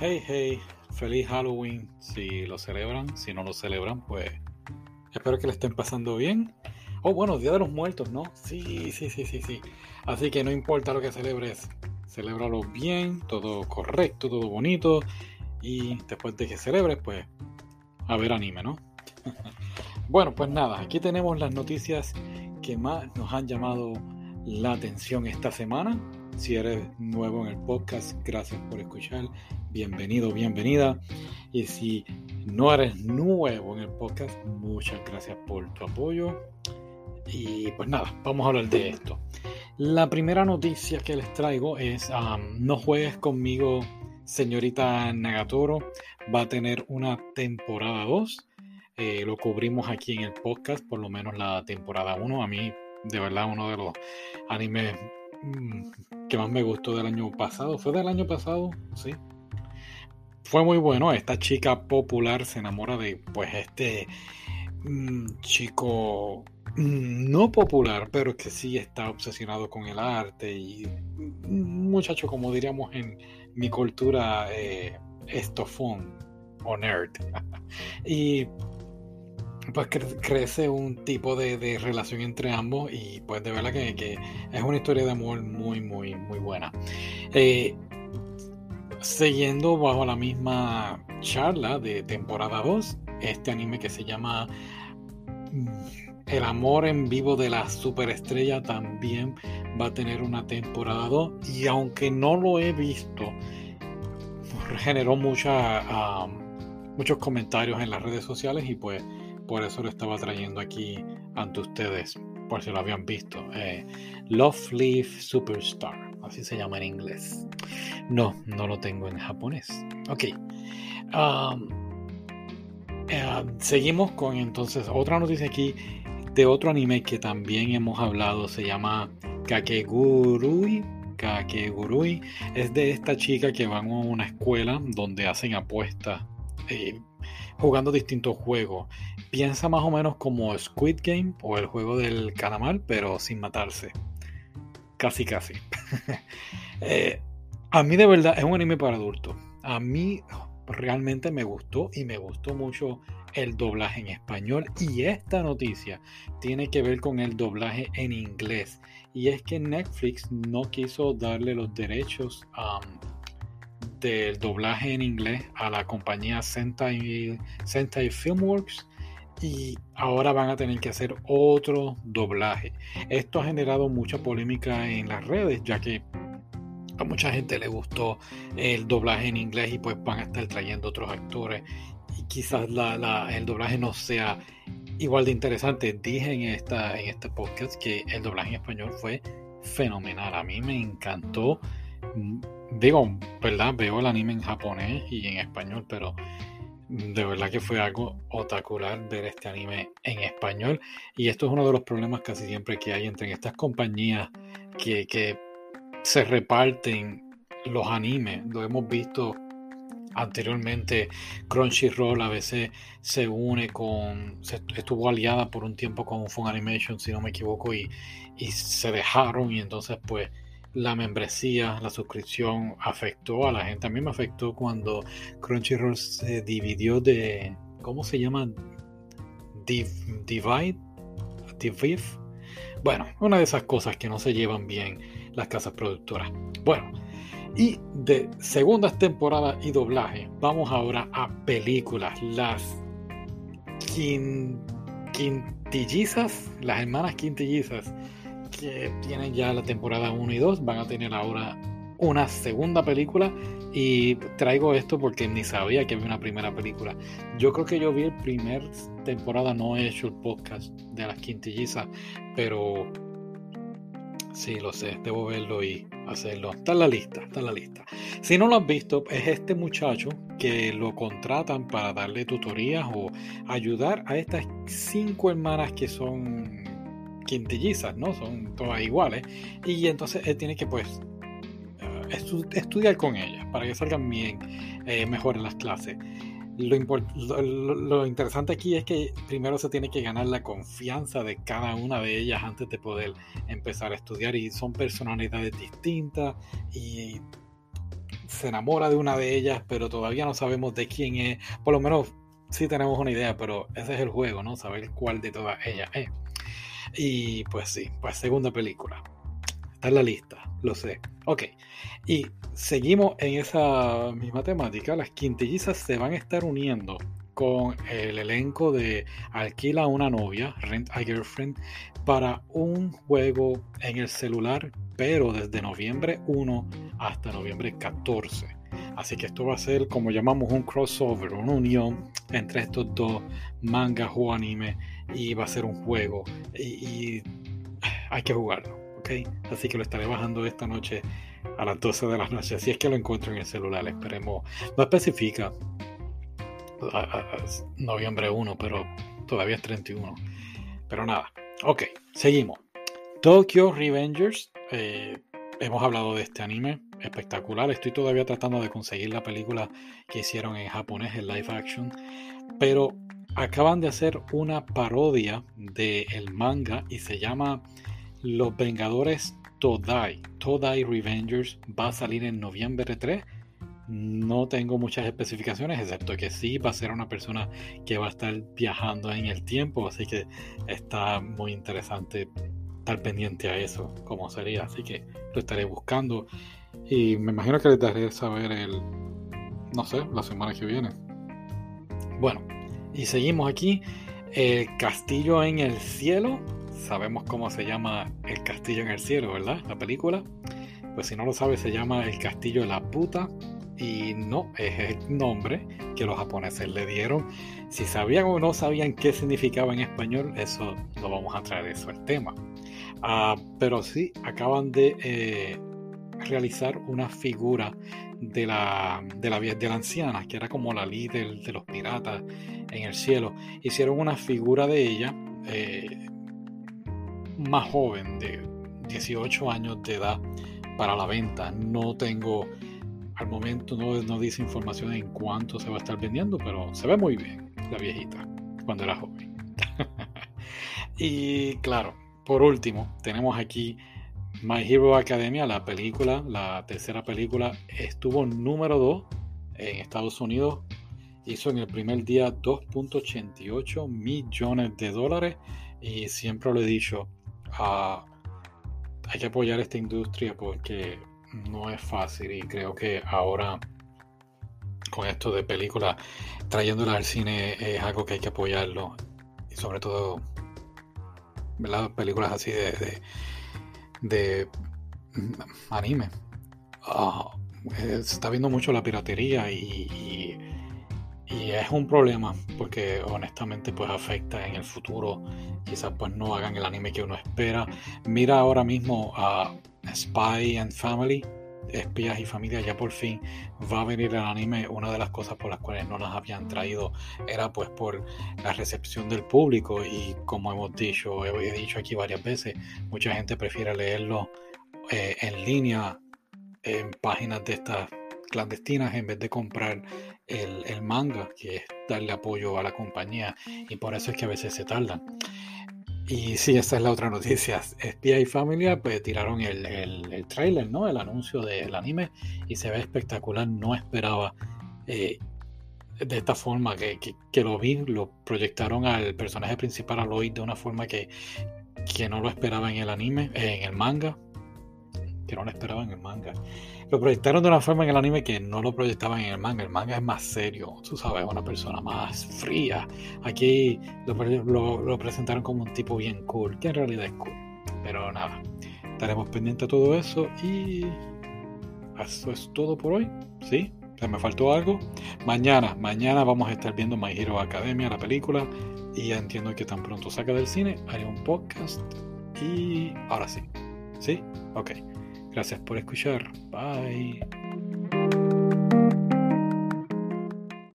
Hey, hey, feliz Halloween si lo celebran, si no lo celebran, pues espero que le estén pasando bien. Oh, bueno, Día de los Muertos, ¿no? Sí, sí, sí, sí, sí. Así que no importa lo que celebres, celébralo bien, todo correcto, todo bonito. Y después de que celebres, pues a ver anime, ¿no? bueno, pues nada, aquí tenemos las noticias que más nos han llamado la atención esta semana. Si eres nuevo en el podcast, gracias por escuchar. Bienvenido, bienvenida. Y si no eres nuevo en el podcast, muchas gracias por tu apoyo. Y pues nada, vamos a hablar de esto. La primera noticia que les traigo es um, No juegues conmigo, señorita Nagatoro. Va a tener una temporada 2. Eh, lo cubrimos aquí en el podcast, por lo menos la temporada 1. A mí, de verdad, uno de los animes que más me gustó del año pasado. ¿Fue del año pasado? Sí. Fue muy bueno. Esta chica popular se enamora de, pues, este mm, chico mm, no popular, pero que sí está obsesionado con el arte y un muchacho, como diríamos en mi cultura, eh, estofón o nerd. y pues crece un tipo de, relación entre ambos y pues de verdad que, es una historia de amor muy, muy, muy buena. Eh, siguiendo bajo la misma charla de temporada 2, este anime que se llama mm, El amor en vivo de la superestrella también va a tener una temporada 2 y aunque no lo he visto, generó muchos comentarios en las redes sociales y pues por eso lo estaba trayendo aquí ante ustedes, por si lo habían visto. Eh, Love Leaf Superstar, así se llama en inglés. No, no lo tengo en japonés. Ok. Um, eh, seguimos con entonces otra noticia aquí de otro anime que también hemos hablado. Se llama Kakegurui. Kakegurui es de esta chica que van a una escuela donde hacen apuestas eh, jugando distintos juegos. Piensa más o menos como Squid Game o el juego del calamar, pero sin matarse. Casi, casi. Eh, a mí de verdad es un anime para adultos. A mí realmente me gustó y me gustó mucho el doblaje en español. Y esta noticia tiene que ver con el doblaje en inglés. Y es que Netflix no quiso darle los derechos a del doblaje en inglés a la compañía Sentai, Sentai Filmworks y ahora van a tener que hacer otro doblaje. Esto ha generado mucha polémica en las redes, ya que a mucha gente le gustó el doblaje en inglés y pues van a estar trayendo otros actores y quizás el doblaje no sea igual de interesante. Dije en, esta, en este podcast que el doblaje en español fue fenomenal. A mí me encantó digo, ¿verdad? Veo el anime en japonés y en español, pero de verdad que fue algo otacular ver este anime en español. Y esto es uno de los problemas casi siempre que hay entre estas compañías que, que se reparten los animes. Lo hemos visto anteriormente. Crunchyroll a veces se une con. estuvo aliada por un tiempo con Fun Animation, si no me equivoco, y, y se dejaron. Y entonces, pues la membresía, la suscripción afectó a la gente. A mí me afectó cuando Crunchyroll se dividió de, ¿cómo se llama? divide, Divive. Bueno, una de esas cosas que no se llevan bien las casas productoras. Bueno, y de segundas temporadas y doblaje, vamos ahora a películas. Las quintillizas, las hermanas quintillizas que tienen ya la temporada 1 y 2, van a tener ahora una segunda película y traigo esto porque ni sabía que había una primera película. Yo creo que yo vi el primer temporada, no he hecho el podcast de las quintillizas, pero sí, lo sé, debo verlo y hacerlo. Está en la lista, está en la lista. Si no lo has visto, es este muchacho que lo contratan para darle tutorías o ayudar a estas cinco hermanas que son quintillizas, ¿no? Son todas iguales. Y entonces él tiene que, pues, eh, estudiar con ellas para que salgan bien, eh, mejor en las clases. Lo, lo, interesante aquí es que primero se tiene que ganar la confianza de cada una de ellas antes de poder empezar a estudiar y son personalidades distintas y se enamora de una de ellas, pero todavía no sabemos de quién es. Por lo menos sí tenemos una idea, pero ese es el juego, ¿no? Saber cuál de todas ellas es. Y pues sí, pues segunda película. Está en la lista, lo sé. Ok, y seguimos en esa misma temática. Las quintillizas se van a estar uniendo con el elenco de Alquila una novia, Rent a Girlfriend, para un juego en el celular, pero desde noviembre 1 hasta noviembre 14. Así que esto va a ser como llamamos un crossover, una unión entre estos dos mangas o anime y va a ser un juego y, hay que jugarlo, ¿ok? Así que lo estaré bajando esta noche a las 12 de la noche, si es que lo encuentro en el celular, esperemos, no especifica noviembre 1, pero todavía es 31. Pero nada, ok, seguimos. Tokyo Revengers, eh, hemos hablado de este anime, espectacular. Estoy todavía tratando de conseguir la película que hicieron en japonés, en live action, pero acaban de hacer una parodia del manga y se llama Los Vengadores Todai. Todai Revengers va a salir en noviembre 3 no tengo muchas especificaciones, excepto que sí va a ser una persona que va a estar viajando en el tiempo, así que está muy interesante estar pendiente a eso, como sería, así que lo estaré buscando y me imagino que les daré saber el, no sé, la semana que viene. Bueno, y seguimos aquí, el castillo en el cielo, sabemos cómo se llama el castillo en el cielo, ¿verdad? La película. Pues si no lo sabes, se llama El Castillo de la Puta y no es el nombre que los japoneses le dieron. Si sabían o no sabían qué significaba en español, eso lo vamos a traer eso al tema. Ah, pero sí, acaban de eh, realizar una figura de la, de la, de la anciana, que era como la líder de los piratas en el cielo. Hicieron una figura de ella eh, más joven, de 18 años de edad, para la venta. No tengo al momento no, dice información en cuánto se va a estar vendiendo, pero se ve muy bien la viejita cuando era joven. y claro, por último, tenemos aquí My Hero Academia, la película, la tercera película, estuvo número 2 en Estados Unidos. Hizo en el primer día 2.88 millones de dólares. Y siempre lo he dicho, ah, hay que apoyar esta industria porque no es fácil y creo que ahora con esto de películas trayéndolas al cine es algo que hay que apoyarlo y sobre todo ¿verdad? películas así de, de, anime ah, se está viendo mucho la piratería y, es un problema porque honestamente pues afecta en el futuro. Quizás pues no hagan el anime que uno espera. Mira ahora mismo a Spy and Family, Espías y Familia, ya por fin va a venir el anime. Una de las cosas por las cuales no las habían traído era pues por la recepción del público. Y como hemos dicho, he dicho aquí varias veces, mucha gente prefiere leerlo eh, en línea en páginas de estas clandestinas en vez de comprar el, el, manga, que es darle apoyo a la compañía y por eso es que a veces se tardan. Y sí, esa es la otra noticia. Spy Familia pues tiraron el, el, trailer, ¿no? El anuncio del anime y se ve espectacular. No esperaba eh, de esta forma que, que, lo vi, lo proyectaron al personaje principal, a Lloyd, de una forma que, que no lo esperaba en el anime, en el manga. Que no lo esperaba en el manga lo proyectaron de una forma en el anime que no lo proyectaban en el manga. El manga es más serio, tú sabes, una persona más fría. Aquí lo, presentaron como un tipo bien cool, que en realidad es cool. Pero nada, estaremos pendientes de todo eso y eso es todo por hoy. ¿Sí? ¿Se me faltó algo? Mañana, mañana vamos a estar viendo My Hero Academia, la película. Y ya entiendo que tan pronto saca del cine, haré un podcast. Y ahora sí. ¿Sí? Ok. Gracias por escuchar. Bye.